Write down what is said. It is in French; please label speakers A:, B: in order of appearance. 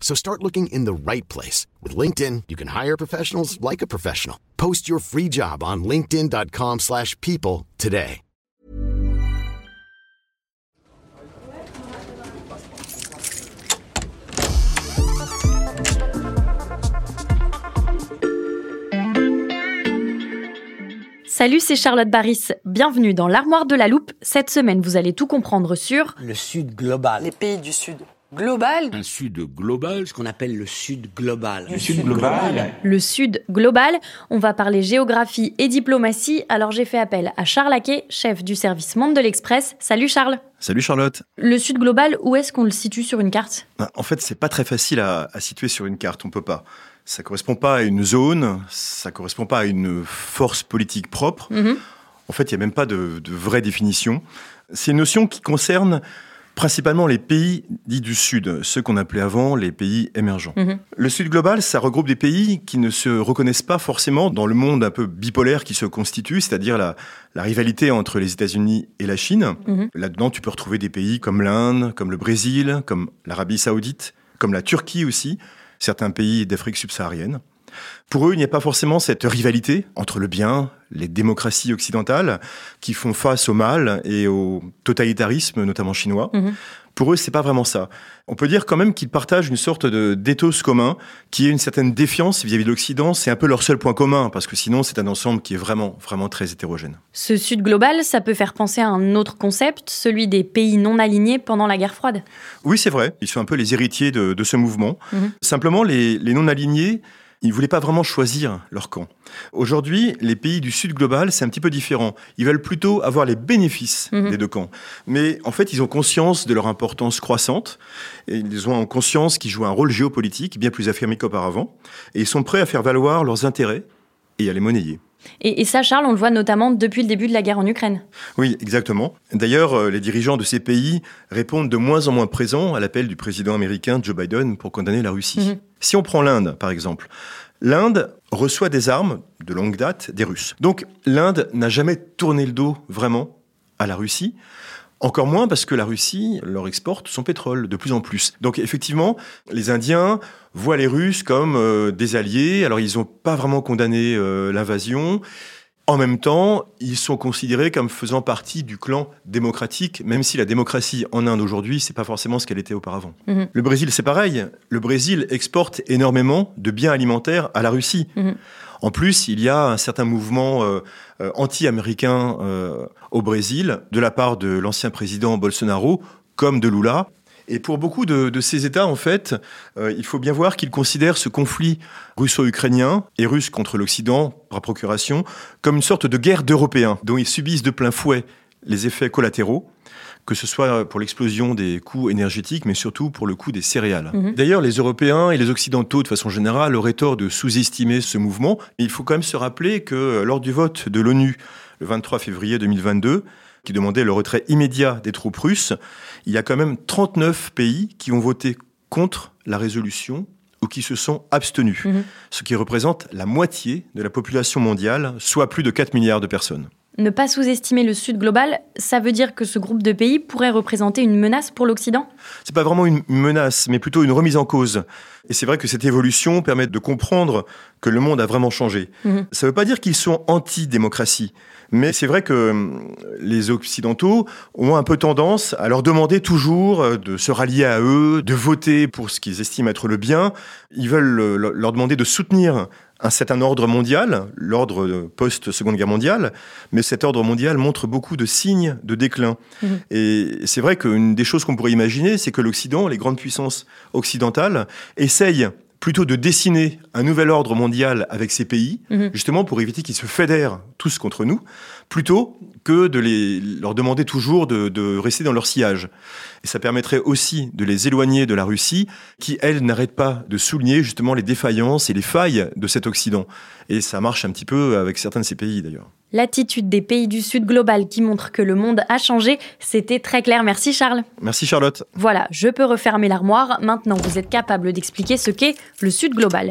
A: So start looking in the right place. With LinkedIn, you can hire professionals like a professional. Post your free job on linkedin.com slash people today.
B: Salut, c'est Charlotte Baris. Bienvenue dans l'armoire de la loupe. Cette semaine, vous allez tout comprendre sur
C: Le Sud global.
D: Les pays du Sud global.
E: Un Sud global.
C: Ce qu'on appelle le Sud global.
D: Le Sud global.
B: le Sud global. On va parler géographie et diplomatie. Alors j'ai fait appel à Charles Aquet, chef du service Monde de l'Express. Salut Charles.
F: Salut Charlotte.
B: Le Sud global, où est-ce qu'on le situe sur une carte?
F: Ben, En fait, c'est pas très facile à, à situer sur une carte. On peut pas. Ça correspond pas à une zone. Ça correspond pas à une force politique propre.
B: Mhm.
F: En fait, il y a même pas de, de vraie définition. C'est une notion qui concerne principalement les pays dits du Sud, ceux qu'on appelait avant les pays émergents.
B: Mhm.
F: Le Sud global, ça regroupe des pays qui ne se reconnaissent pas forcément dans le monde un peu bipolaire qui se constitue, c'est-à-dire la, la rivalité entre les États-Unis et la Chine.
B: Mhm.
F: Là-dedans, tu peux retrouver des pays comme l'Inde, comme le Brésil, comme l'Arabie saoudite, comme la Turquie aussi, certains pays d'Afrique subsaharienne. Pour eux, il n'y a pas forcément cette rivalité entre le bien, les démocraties occidentales, qui font face au mal et au totalitarisme, notamment chinois.
B: Mhm.
F: Pour eux, c'est pas vraiment ça. On peut dire quand même qu'ils partagent une sorte de d'éthos commun, qui est une certaine défiance vis-à-vis de l'Occident. C'est un peu leur seul point commun, parce que sinon, c'est un ensemble qui est vraiment, vraiment très hétérogène.
B: Ce Sud global, ça peut faire penser à un autre concept, celui des pays non alignés pendant la guerre froide?
F: Oui, c'est vrai. Ils sont un peu les héritiers de, de ce mouvement.
B: Mhm.
F: Simplement, les, les non-alignés, ils ne voulaient pas vraiment choisir leur camp. Aujourd'hui, les pays du Sud global, c'est un petit peu différent. Ils veulent plutôt avoir les bénéfices
B: Mhm.
F: des deux camps. Mais en fait, ils ont conscience de leur importance croissante. Et ils ont conscience qu'ils jouent un rôle géopolitique bien plus affirmé qu'auparavant. Et ils sont prêts à faire valoir leurs intérêts et à les monnayer.
B: Et, et ça, Charles, on le voit notamment depuis le début de la guerre en Ukraine.
F: Oui, exactement. D'ailleurs, euh, les dirigeants de ces pays répondent de moins en moins présents à l'appel du président américain Joe Biden pour condamner la Russie.
B: Mhm.
F: Si on prend l'Inde, par exemple, l'Inde reçoit des armes de longue date des Russes. Donc l'Inde n'a jamais tourné le dos vraiment à la Russie. Encore moins parce que la Russie leur exporte son pétrole de plus en plus. Donc effectivement, les Indiens voient les Russes comme euh, des alliés. Alors ils n'ont pas vraiment condamné euh, l'invasion. En même temps, ils sont considérés comme faisant partie du clan démocratique, même si la démocratie en Inde aujourd'hui, c'est pas forcément ce qu'elle était auparavant.
B: Mhm.
F: Le Brésil, c'est pareil. Le Brésil exporte énormément de biens alimentaires à la Russie.
B: Mhm.
F: En plus, il y a un certain mouvement euh, euh, anti-américain euh, au Brésil, de la part de l'ancien président Bolsonaro, comme de Lula. Et pour beaucoup de, de ces États, en fait, euh, il faut bien voir qu'ils considèrent ce conflit russo-ukrainien et russe contre l'Occident, par procuration, comme une sorte de guerre d'Européens, dont ils subissent de plein fouet les effets collatéraux, que ce soit pour l'explosion des coûts énergétiques, mais surtout pour le coût des céréales.
B: Mhm.
F: D'ailleurs, les Européens et les Occidentaux, de façon générale, auraient tort de sous-estimer ce mouvement. Mais il faut quand même se rappeler que lors du vote de l'ONU, le 23 février 2022, qui demandait le retrait immédiat des troupes russes, il y a quand même 39 pays qui ont voté contre la résolution ou qui se sont abstenus,
B: Mhm.
F: ce qui représente la moitié de la population mondiale, soit plus de 4 milliards de personnes.
B: Ne pas sous-estimer le Sud global, ça veut dire que ce groupe de pays pourrait représenter une menace pour l'Occident?
F: C'est pas vraiment une menace, mais plutôt une remise en cause. Et c'est vrai que cette évolution permet de comprendre que le monde a vraiment changé.
B: Mhm.
F: Ça ne veut pas dire qu'ils sont anti-démocratie. Mais c'est vrai que hum, les Occidentaux ont un peu tendance à leur demander toujours euh, de se rallier à eux, de voter pour ce qu'ils estiment être le bien. Ils veulent le- leur demander de soutenir un certain ordre mondial, l'ordre post-seconde guerre mondiale, mais cet ordre mondial montre beaucoup de signes de déclin.
B: Mhm.
F: Et c'est vrai qu'une des choses qu'on pourrait imaginer, c'est que l'Occident, les grandes puissances occidentales, essayent plutôt de dessiner un nouvel ordre mondial avec ces pays,
B: Mhm.
F: justement pour éviter qu'ils se fédèrent tous contre nous, plutôt que de les, leur demander toujours de, de rester dans leur sillage. Et ça permettrait aussi de les éloigner de la Russie, qui, elle, n'arrête pas de souligner justement les défaillances et les failles de cet Occident. Et ça marche un petit peu avec certains de ces pays d'ailleurs.
B: L'attitude des pays du Sud global qui montre que le monde a changé, c'était très clair. Merci Charles.
F: Merci Charlotte.
B: Voilà, je peux refermer l'armoire. Maintenant, vous êtes capable d'expliquer ce qu'est le Sud global.